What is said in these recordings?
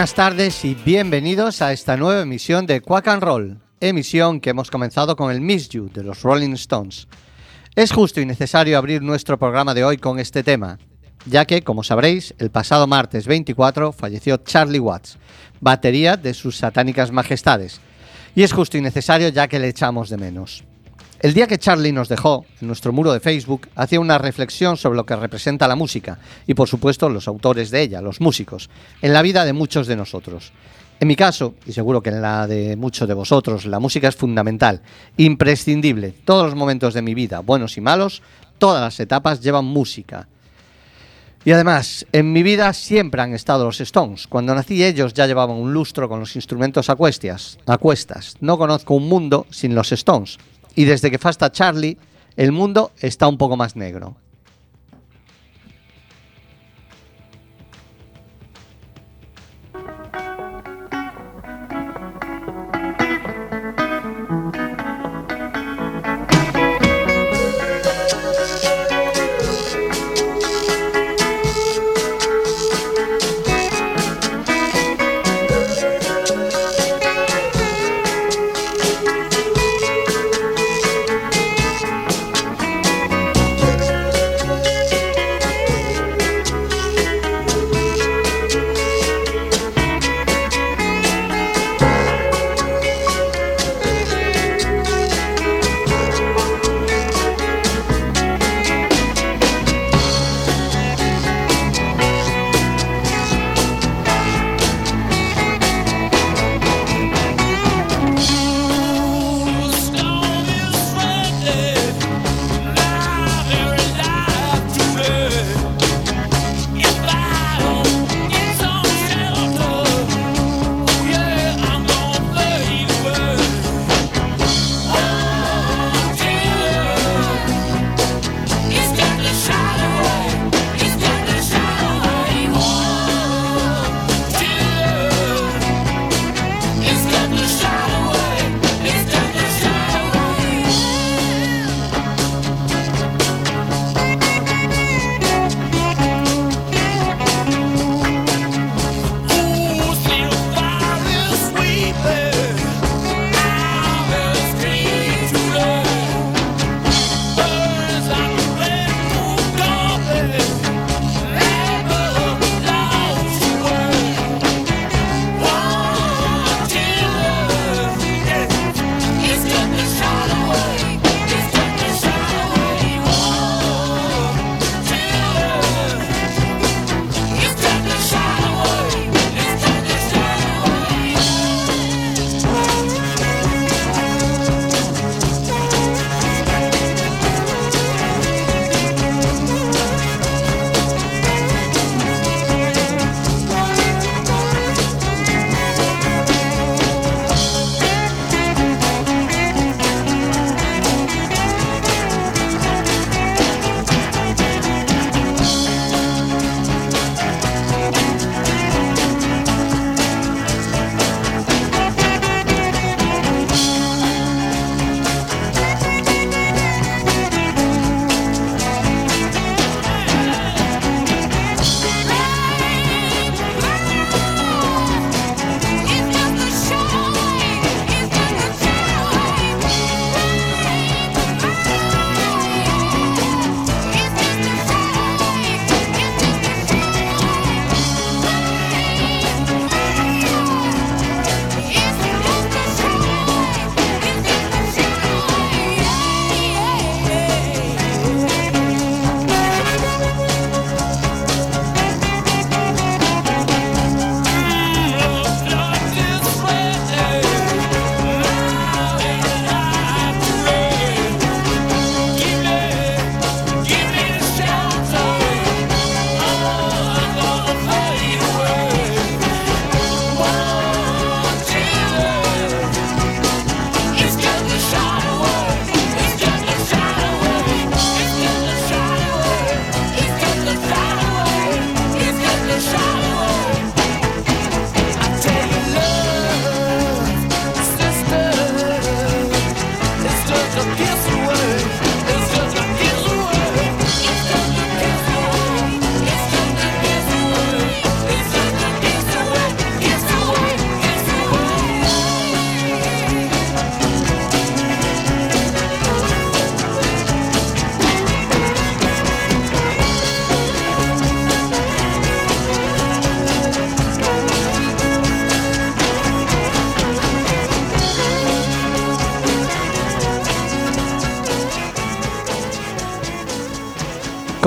Buenas tardes y bienvenidos a esta nueva emisión de Quack and Roll, emisión que hemos comenzado con el Miss You de los Rolling Stones. Es justo y necesario abrir nuestro programa de hoy con este tema, ya que, como sabréis, el pasado martes 24 falleció Charlie Watts, batería de sus satánicas majestades, y es justo y necesario ya que le echamos de menos. El día que Charlie nos dejó, en nuestro muro de Facebook, hacía una reflexión sobre lo que representa la música y, por supuesto, los autores de ella, los músicos, en la vida de muchos de nosotros. En mi caso, y seguro que en la de muchos de vosotros, la música es fundamental, imprescindible. Todos los momentos de mi vida, buenos y malos, todas las etapas llevan música. Y además, en mi vida siempre han estado los Stones. Cuando nací ellos ya llevaban un lustro con los instrumentos a cuestas. No conozco un mundo sin los Stones. Y desde que fasta Charlie, el mundo está un poco más negro.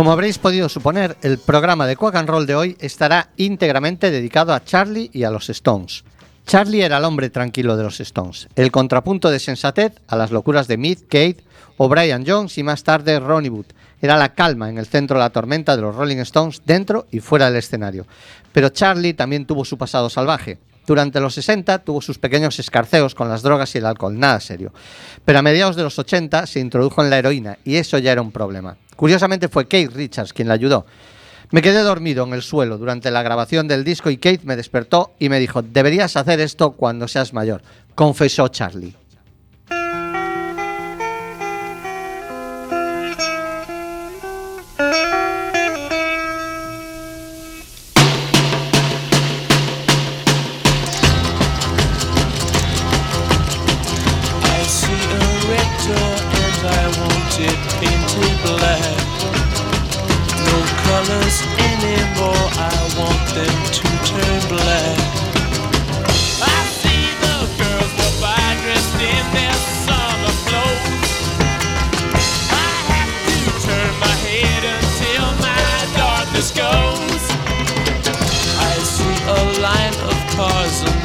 Como habréis podido suponer, el programa de Quack and Roll de hoy estará íntegramente dedicado a Charlie y a los Stones. Charlie era el hombre tranquilo de los Stones, el contrapunto de sensatez a las locuras de Mead, Kate, O'Brien Jones y más tarde Ronnie Wood. Era la calma en el centro de la tormenta de los Rolling Stones dentro y fuera del escenario. Pero Charlie también tuvo su pasado salvaje. Durante los 60 tuvo sus pequeños escarceos con las drogas y el alcohol, nada serio. Pero a mediados de los 80 se introdujo en la heroína y eso ya era un problema. Curiosamente fue Kate Richards quien la ayudó. Me quedé dormido en el suelo durante la grabación del disco y Kate me despertó y me dijo, deberías hacer esto cuando seas mayor, confesó Charlie.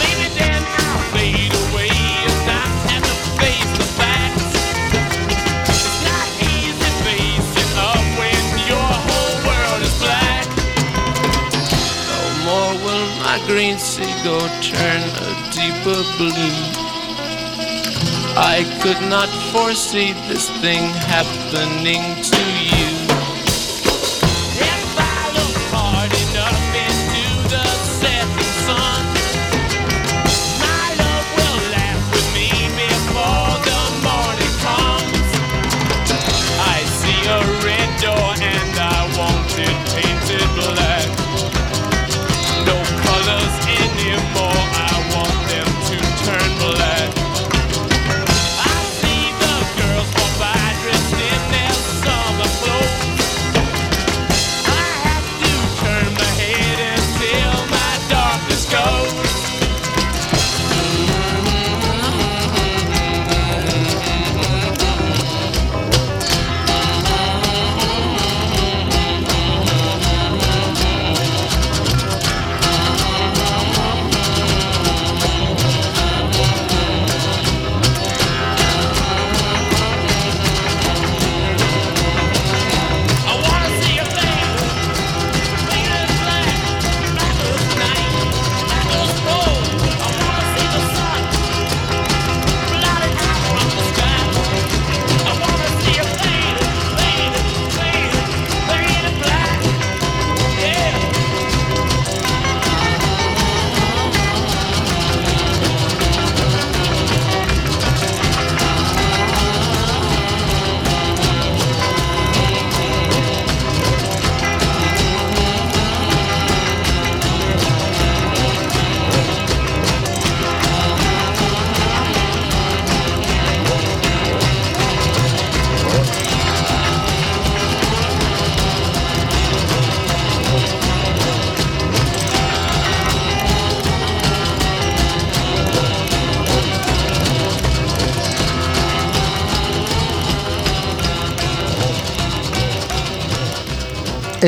Maybe then I'll fade away and not have to face the facts. It's not easy facing up when your whole world is black. No more will my green turn a deeper blue. I could not foresee this thing happening to you.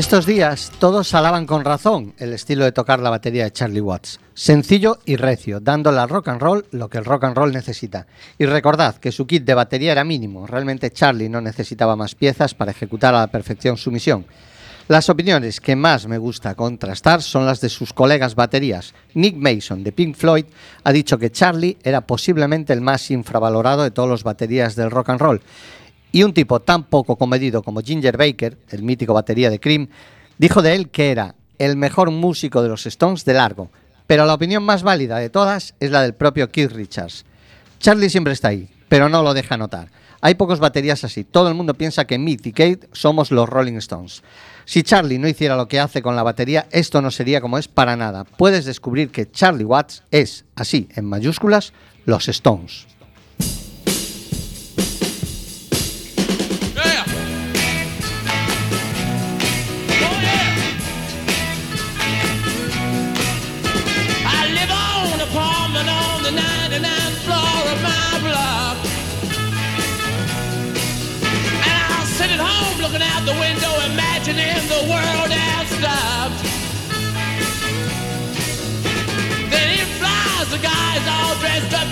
Estos días todos alaban con razón el estilo de tocar la batería de Charlie Watts. Sencillo y recio, dándole al rock and roll lo que el rock and roll necesita. Y recordad que su kit de batería era mínimo, realmente Charlie no necesitaba más piezas para ejecutar a la perfección su misión. Las opiniones que más me gusta contrastar son las de sus colegas baterías. Nick Mason de Pink Floyd ha dicho que Charlie era posiblemente el más infravalorado de todos los baterías del rock and roll. Y un tipo tan poco comedido como Ginger Baker, el mítico batería de Cream, dijo de él que era el mejor músico de los Stones de largo. Pero la opinión más válida de todas es la del propio Keith Richards. Charlie siempre está ahí, pero no lo deja notar. Hay pocos baterías así. Todo el mundo piensa que Mick y Kate somos los Rolling Stones. Si Charlie no hiciera lo que hace con la batería, esto no sería como es para nada. Puedes descubrir que Charlie Watts es, así, en mayúsculas, los Stones.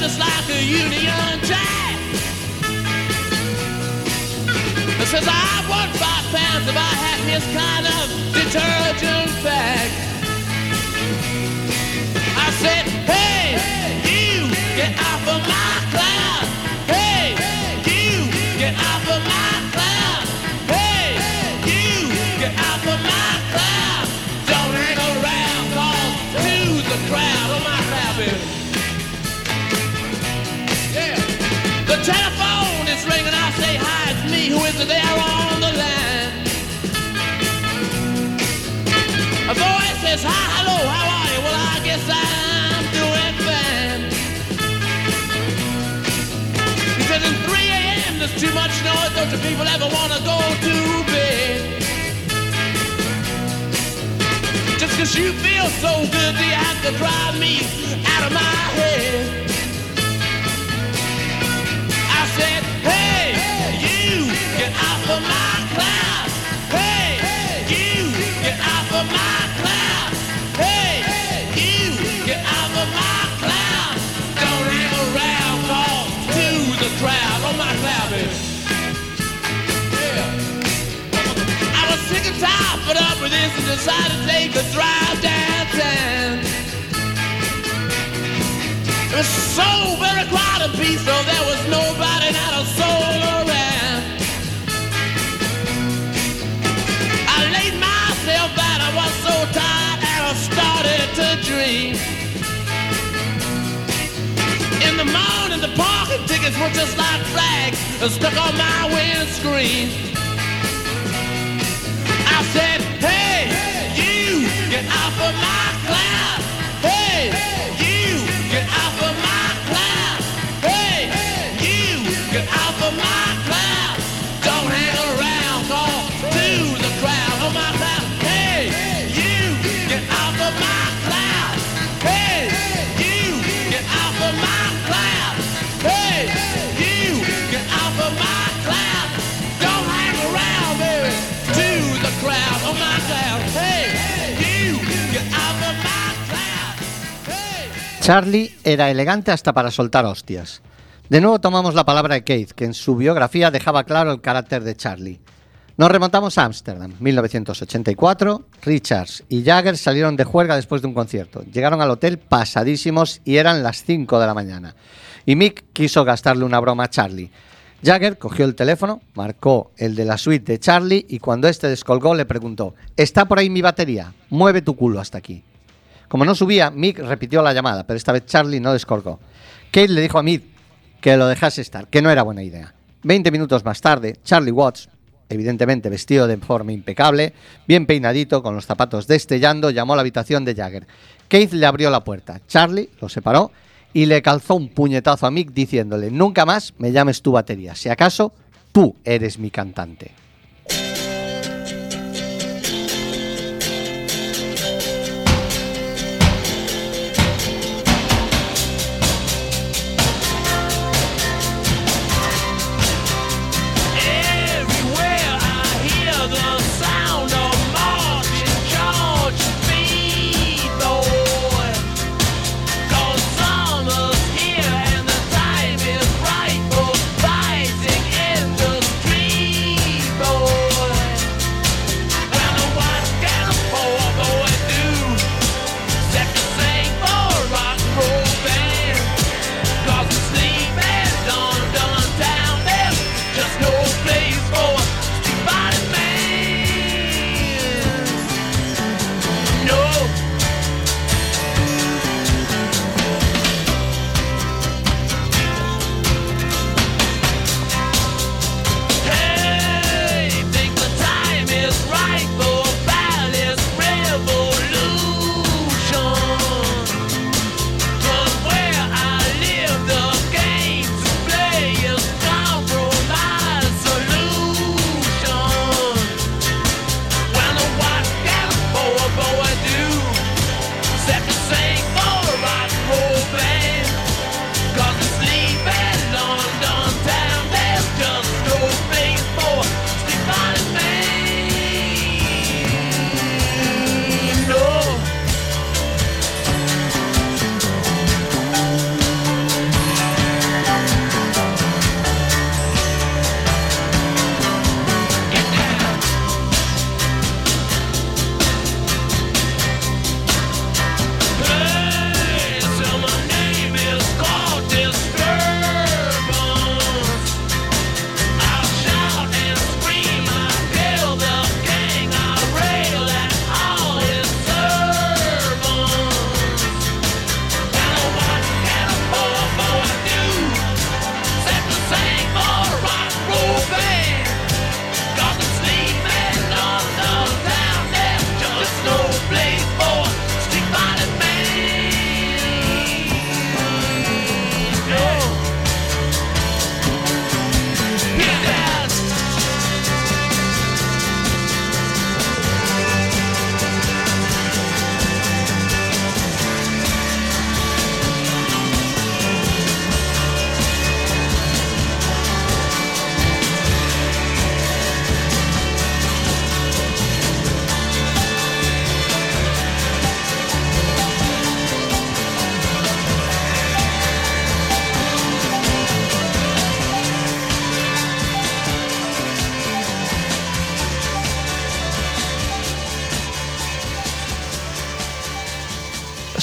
Just like a Union Jack. Says I want five pounds if I had this kind of detergent bag. I said, hey, you get off of my says hi, hello, how are you? Well, I guess I'm doing fine. He says it's 3 a.m. There's too much noise. Don't you people ever want to go to bed? Just 'cause you feel so good, you have to drive me out of my head? I said, hey, you get off of my cloud. Hey, you get off of my tired, up with this, and decided to take a drive downtown. It was so very quiet and peaceful, there was nobody, not a soul around. I laid myself down, I was so tired, and I started to dream. In the morning, the parking tickets were just like flags stuck on my windscreen. tonight. Charlie era elegante hasta para soltar hostias. De nuevo tomamos la palabra de Keith, que en su biografía dejaba claro el carácter de Charlie. Nos remontamos a Ámsterdam, 1984. Richards y Jagger salieron de juerga después de un concierto. Llegaron al hotel pasadísimos y eran las 5 de la mañana. Y Mick quiso gastarle una broma a Charlie. Jagger cogió el teléfono, marcó el de la suite de Charlie y cuando este descolgó le preguntó, ¿está por ahí mi batería? Mueve tu culo hasta aquí. Como no subía, Mick repitió la llamada, pero esta vez Charlie no descolgó. Kate le dijo a Mick que lo dejase estar, que no era buena idea. Veinte minutos más tarde, Charlie Watts, evidentemente vestido de forma impecable, bien peinadito, con los zapatos destellando, llamó a la habitación de Jagger. Keith le abrió la puerta. Charlie lo separó y le calzó un puñetazo a Mick diciéndole, nunca más me llames tu batería, si acaso tú eres mi cantante.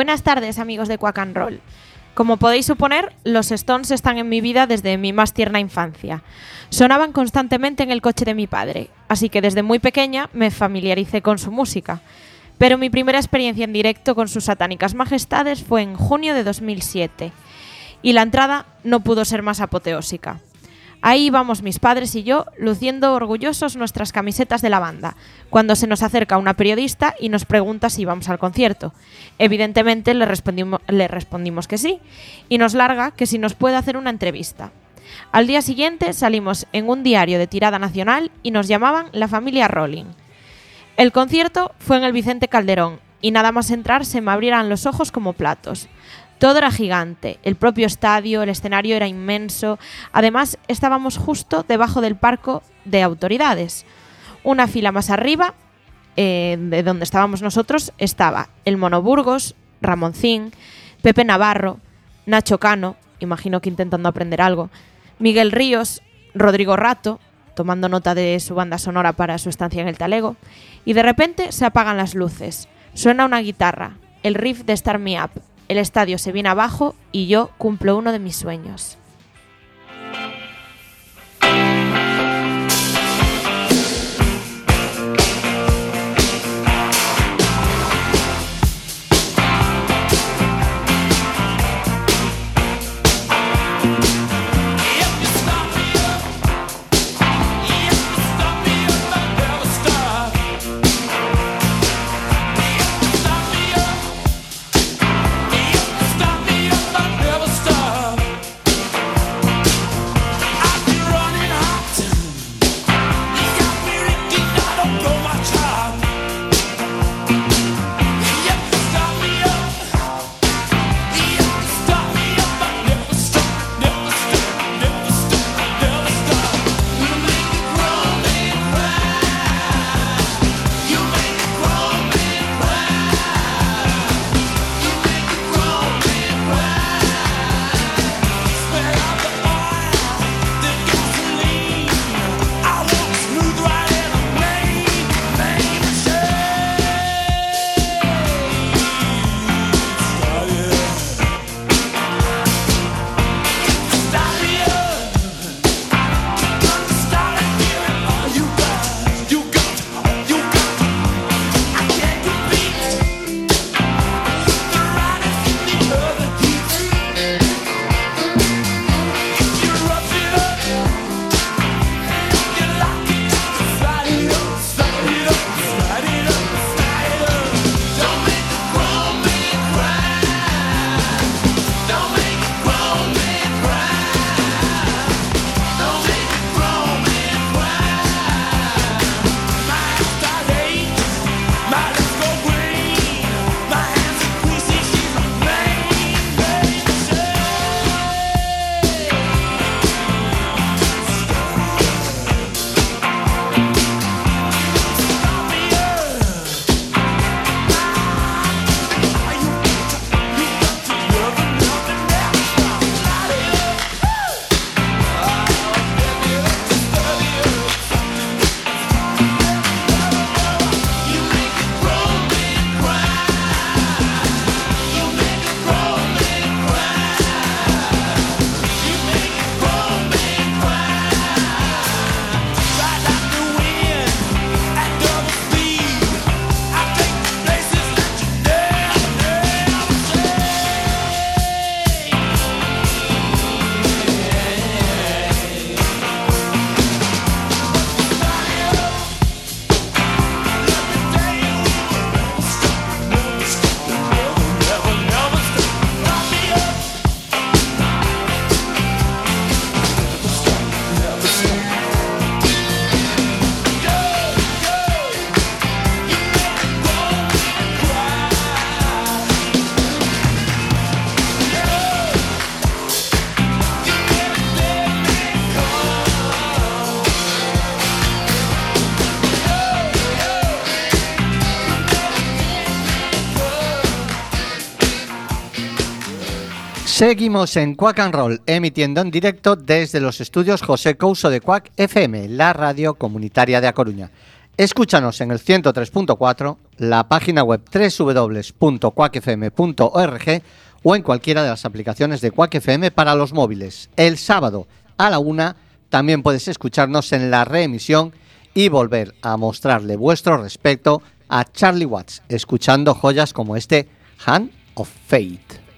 Buenas tardes, amigos de Quack and Roll. Como podéis suponer, los Stones están en mi vida desde mi más tierna infancia. Sonaban constantemente en el coche de mi padre, así que desde muy pequeña me familiaricé con su música. Pero mi primera experiencia en directo con sus satánicas majestades fue en junio de 2007, y la entrada no pudo ser más apoteósica. Ahí íbamos mis padres y yo, luciendo orgullosos nuestras camisetas de la banda, cuando se nos acerca una periodista y nos pregunta si vamos al concierto. Evidentemente le, respondimos, le respondimos que sí, y nos larga que si nos puede hacer una entrevista. Al día siguiente salimos en un diario de tirada nacional y nos llamaban la familia Rolling. El concierto fue en el Vicente Calderón y nada más entrar se me abrieran los ojos como platos. Todo era gigante, el propio estadio, el escenario era inmenso, además estábamos justo debajo del parco de autoridades. Una fila más arriba, eh, de donde estábamos nosotros, estaba el Mono Burgos, Ramoncín, Pepe Navarro, Nacho Cano, imagino que intentando aprender algo, Miguel Ríos, Rodrigo Rato, tomando nota de su banda sonora para su estancia en el Talego, y de repente se apagan las luces. Suena una guitarra, el riff de Start Me Up, el estadio se viene abajo y yo cumplo uno de mis sueños. Seguimos en Quack and Roll, emitiendo en directo desde los estudios José Couso de Quack FM, la radio comunitaria de A Coruña. Escúchanos en el 103.4, la página web www.quackfm.org o en cualquiera de las aplicaciones de Quack FM para los móviles. El sábado a la una también puedes escucharnos en la reemisión y volver a mostrarle vuestro respeto a Charlie Watts, escuchando joyas como este Hand of Fate.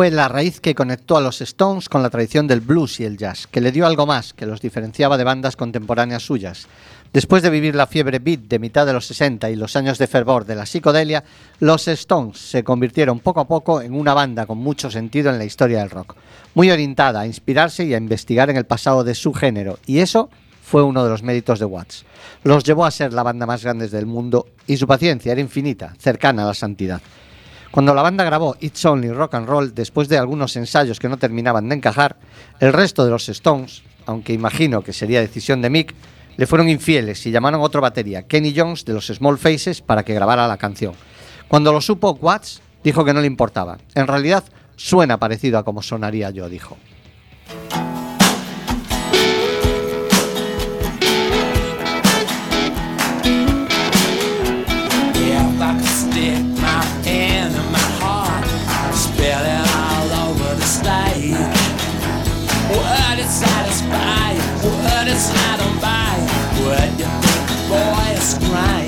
Fue la raíz que conectó a los Stones con la tradición del blues y el jazz, que le dio algo más que los diferenciaba de bandas contemporáneas suyas. Después de vivir la fiebre beat de mitad de los 60 y los años de fervor de la psicodelia, los Stones se convirtieron poco a poco en una banda con mucho sentido en la historia del rock, muy orientada a inspirarse y a investigar en el pasado de su género, y eso fue uno de los méritos de Watts. Los llevó a ser la banda más grande del mundo y su paciencia era infinita, cercana a la santidad. Cuando la banda grabó It's Only Rock and Roll, después de algunos ensayos que no terminaban de encajar, el resto de los Stones, aunque imagino que sería decisión de Mick, le fueron infieles y llamaron a otro batería, Kenny Jones de los Small Faces, para que grabara la canción. Cuando lo supo Watts, dijo que no le importaba. En realidad, suena parecido a como sonaría yo, dijo. I don't buy what boy is crying.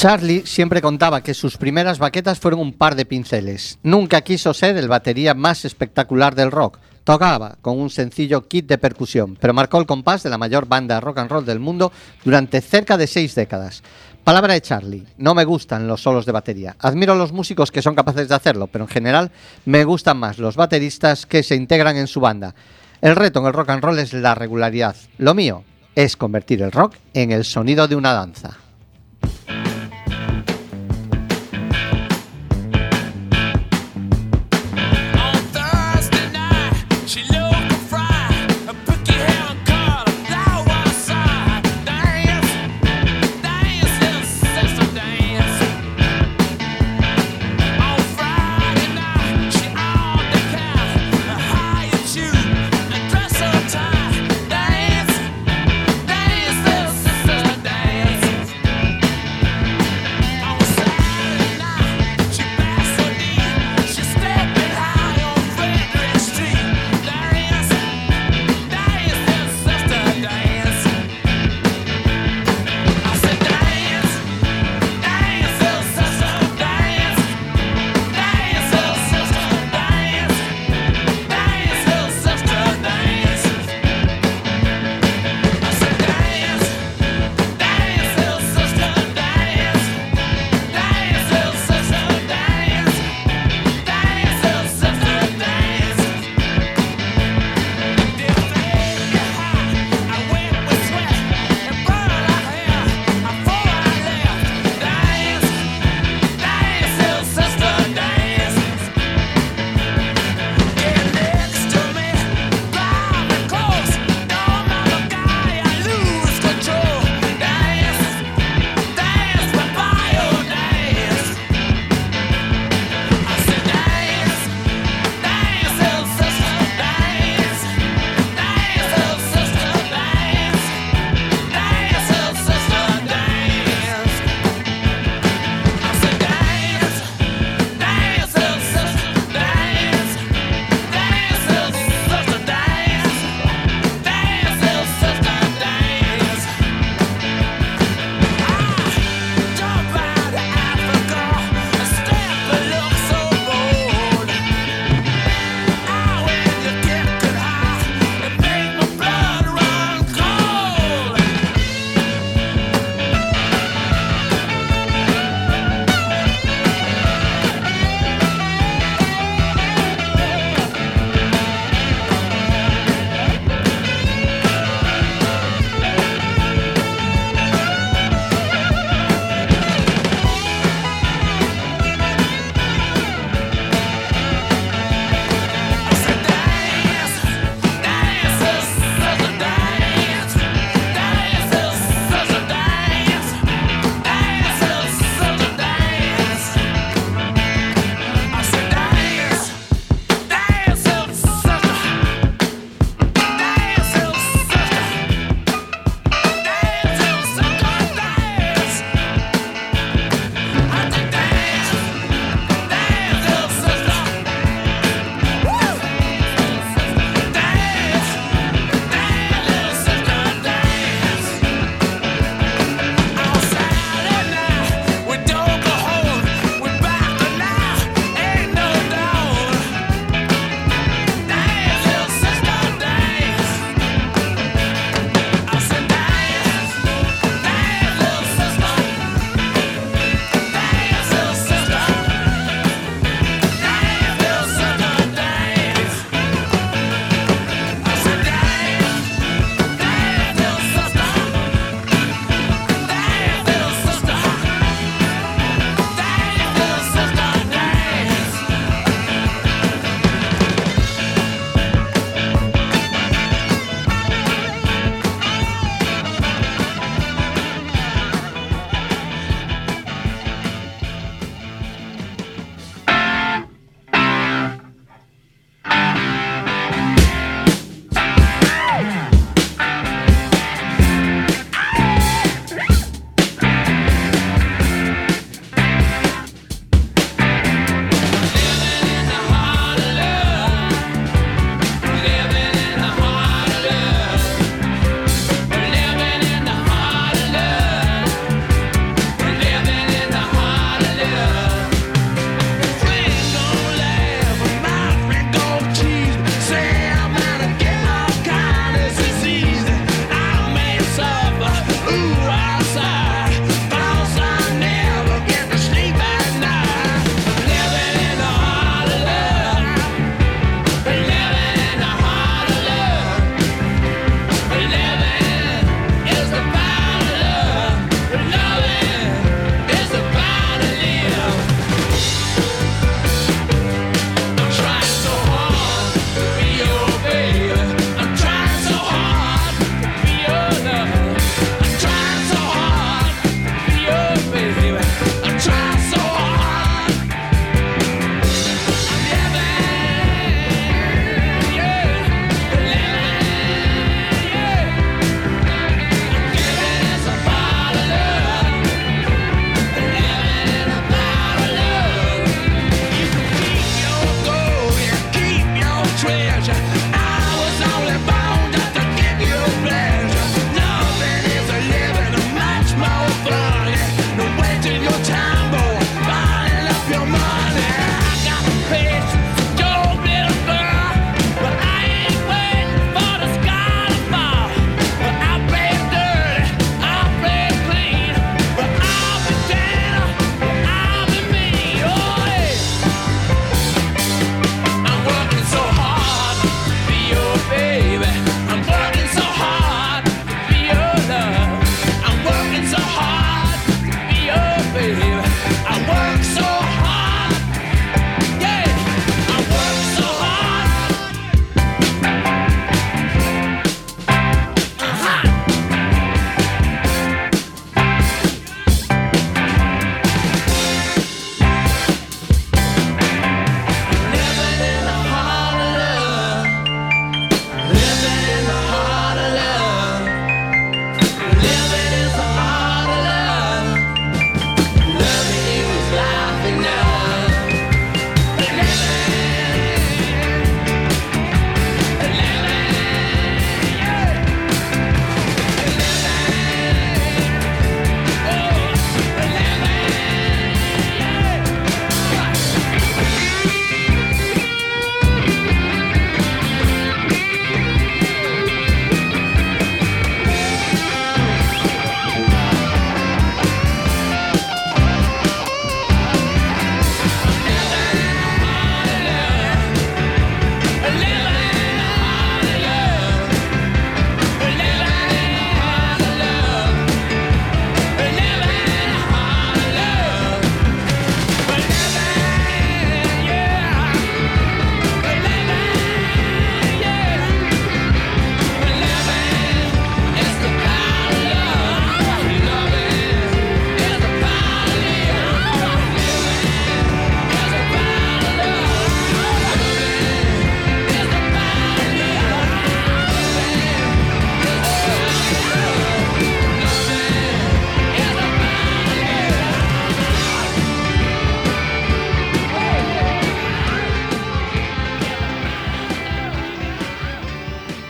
Charlie siempre contaba que sus primeras baquetas fueron un par de pinceles. Nunca quiso ser el batería más espectacular del rock. Tocaba con un sencillo kit de percusión, pero marcó el compás de la mayor banda rock and roll del mundo durante cerca de seis décadas. Palabra de Charlie, no me gustan los solos de batería. Admiro a los músicos que son capaces de hacerlo, pero en general me gustan más los bateristas que se integran en su banda. El reto en el rock and roll es la regularidad. Lo mío es convertir el rock en el sonido de una danza.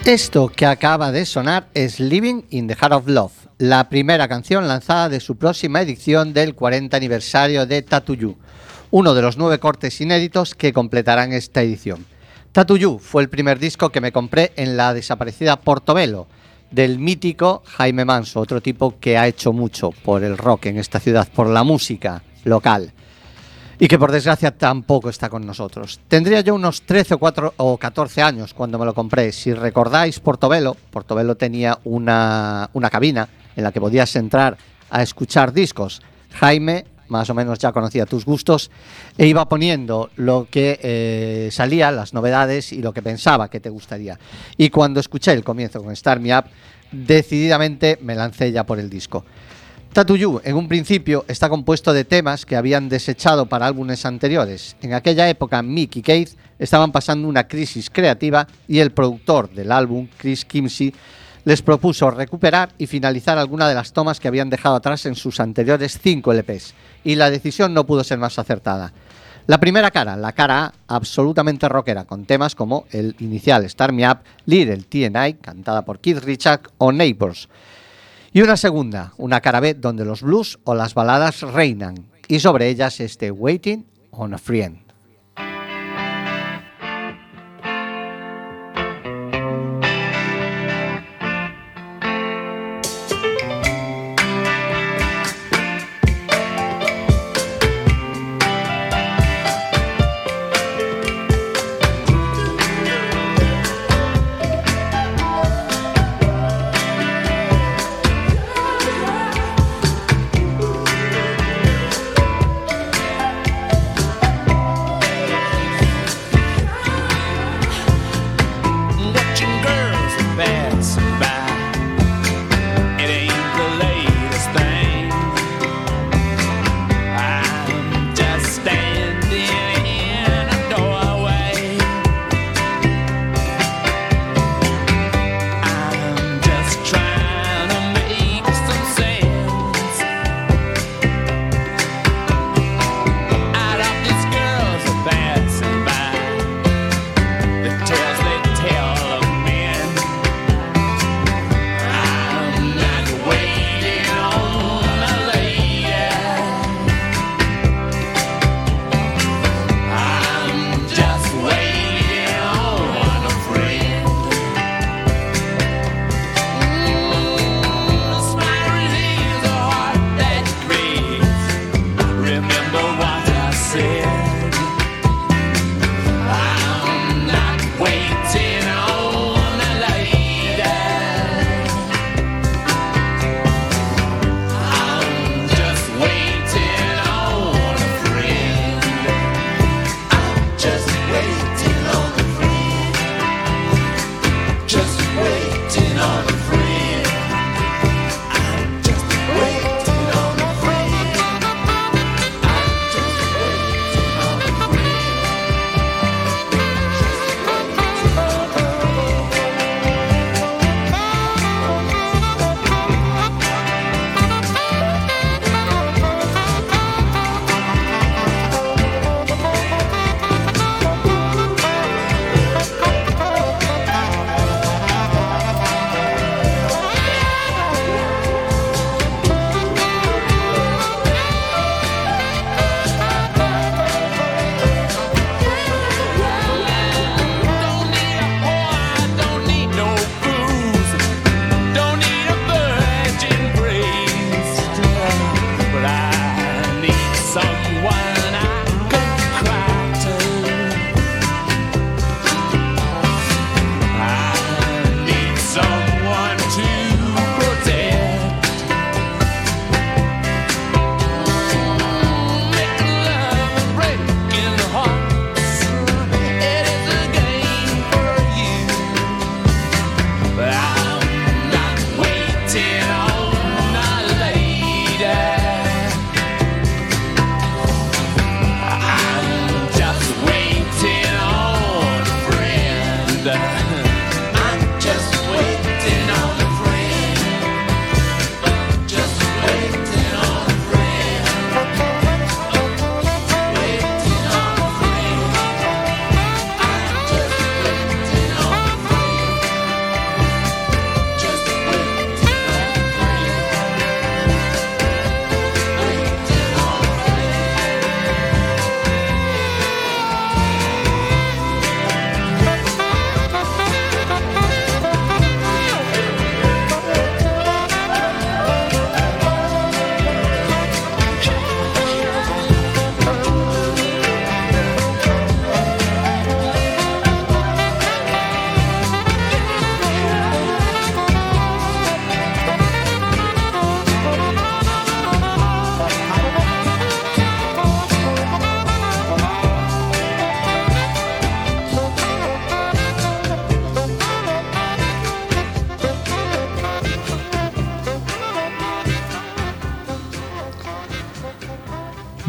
Esto que acaba de sonar es Living in the Heart of Love, la primera canción lanzada de su próxima edición del 40 aniversario de Tattoo You, uno de los nueve cortes inéditos que completarán esta edición. Tattoo You fue el primer disco que me compré en la desaparecida Portobelo, del mítico Jaime Manso, otro tipo que ha hecho mucho por el rock en esta ciudad, por la música local y que por desgracia tampoco está con nosotros. Tendría yo unos 13 o, 4, o 14 años cuando me lo compré. Si recordáis Portobelo, Portobelo tenía una, una cabina en la que podías entrar a escuchar discos. Jaime más o menos ya conocía tus gustos e iba poniendo lo que eh, salía, las novedades y lo que pensaba que te gustaría. Y cuando escuché el comienzo con Start Me Up, decididamente me lancé ya por el disco. Tattoo You, en un principio, está compuesto de temas que habían desechado para álbumes anteriores. En aquella época, Mick y Keith estaban pasando una crisis creativa y el productor del álbum, Chris Kimsey, les propuso recuperar y finalizar alguna de las tomas que habían dejado atrás en sus anteriores 5 LPs. Y la decisión no pudo ser más acertada. La primera cara, la cara A, absolutamente rockera, con temas como el inicial Start Me Up, Little TNI, cantada por Keith Richard, o Neighbors. Y una segunda, una cara donde los blues o las baladas reinan, y sobre ellas este Waiting on a Friend.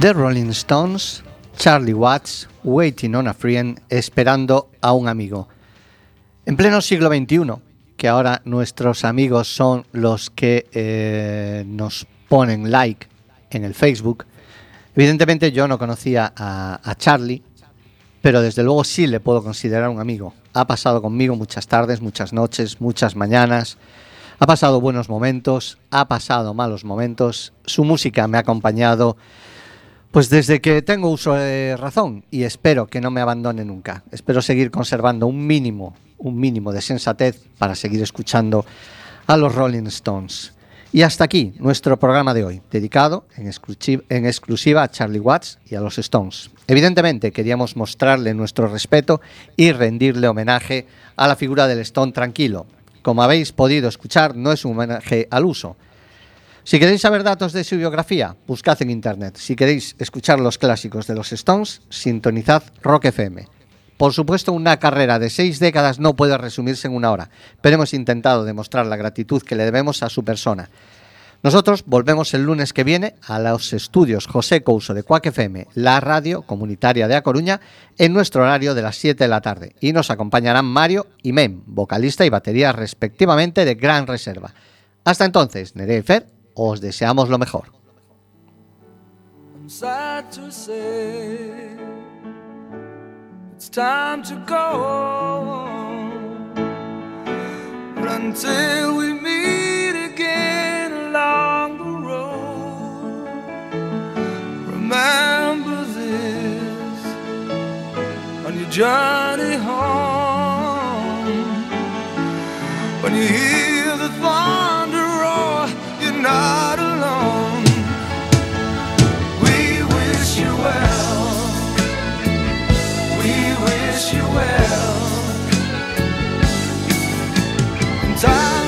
The Rolling Stones, Charlie Watts, Waiting on a Friend, esperando a un amigo. En pleno siglo XXI, que ahora nuestros amigos son los que eh, nos ponen like en el Facebook, evidentemente yo no conocía a, a Charlie, pero desde luego sí le puedo considerar un amigo. Ha pasado conmigo muchas tardes, muchas noches, muchas mañanas. Ha pasado buenos momentos, ha pasado malos momentos. Su música me ha acompañado pues desde que tengo uso de razón y espero que no me abandone nunca. Espero seguir conservando un mínimo, un mínimo de sensatez para seguir escuchando a los Rolling Stones. Y hasta aquí nuestro programa de hoy, dedicado en, exclusi- en exclusiva a Charlie Watts y a los Stones. Evidentemente queríamos mostrarle nuestro respeto y rendirle homenaje a la figura del Stone tranquilo. Como habéis podido escuchar, no es un homenaje al uso, si queréis saber datos de su biografía, buscad en internet. Si queréis escuchar los clásicos de los Stones, sintonizad Rock FM. Por supuesto, una carrera de seis décadas no puede resumirse en una hora, pero hemos intentado demostrar la gratitud que le debemos a su persona. Nosotros volvemos el lunes que viene a los estudios José Couso de Cuac FM, la radio comunitaria de A Coruña, en nuestro horario de las 7 de la tarde. Y nos acompañarán Mario y Mem, vocalista y batería respectivamente de Gran Reserva. Hasta entonces, Nerea os deseamos lo mejor. Remember this. well. time.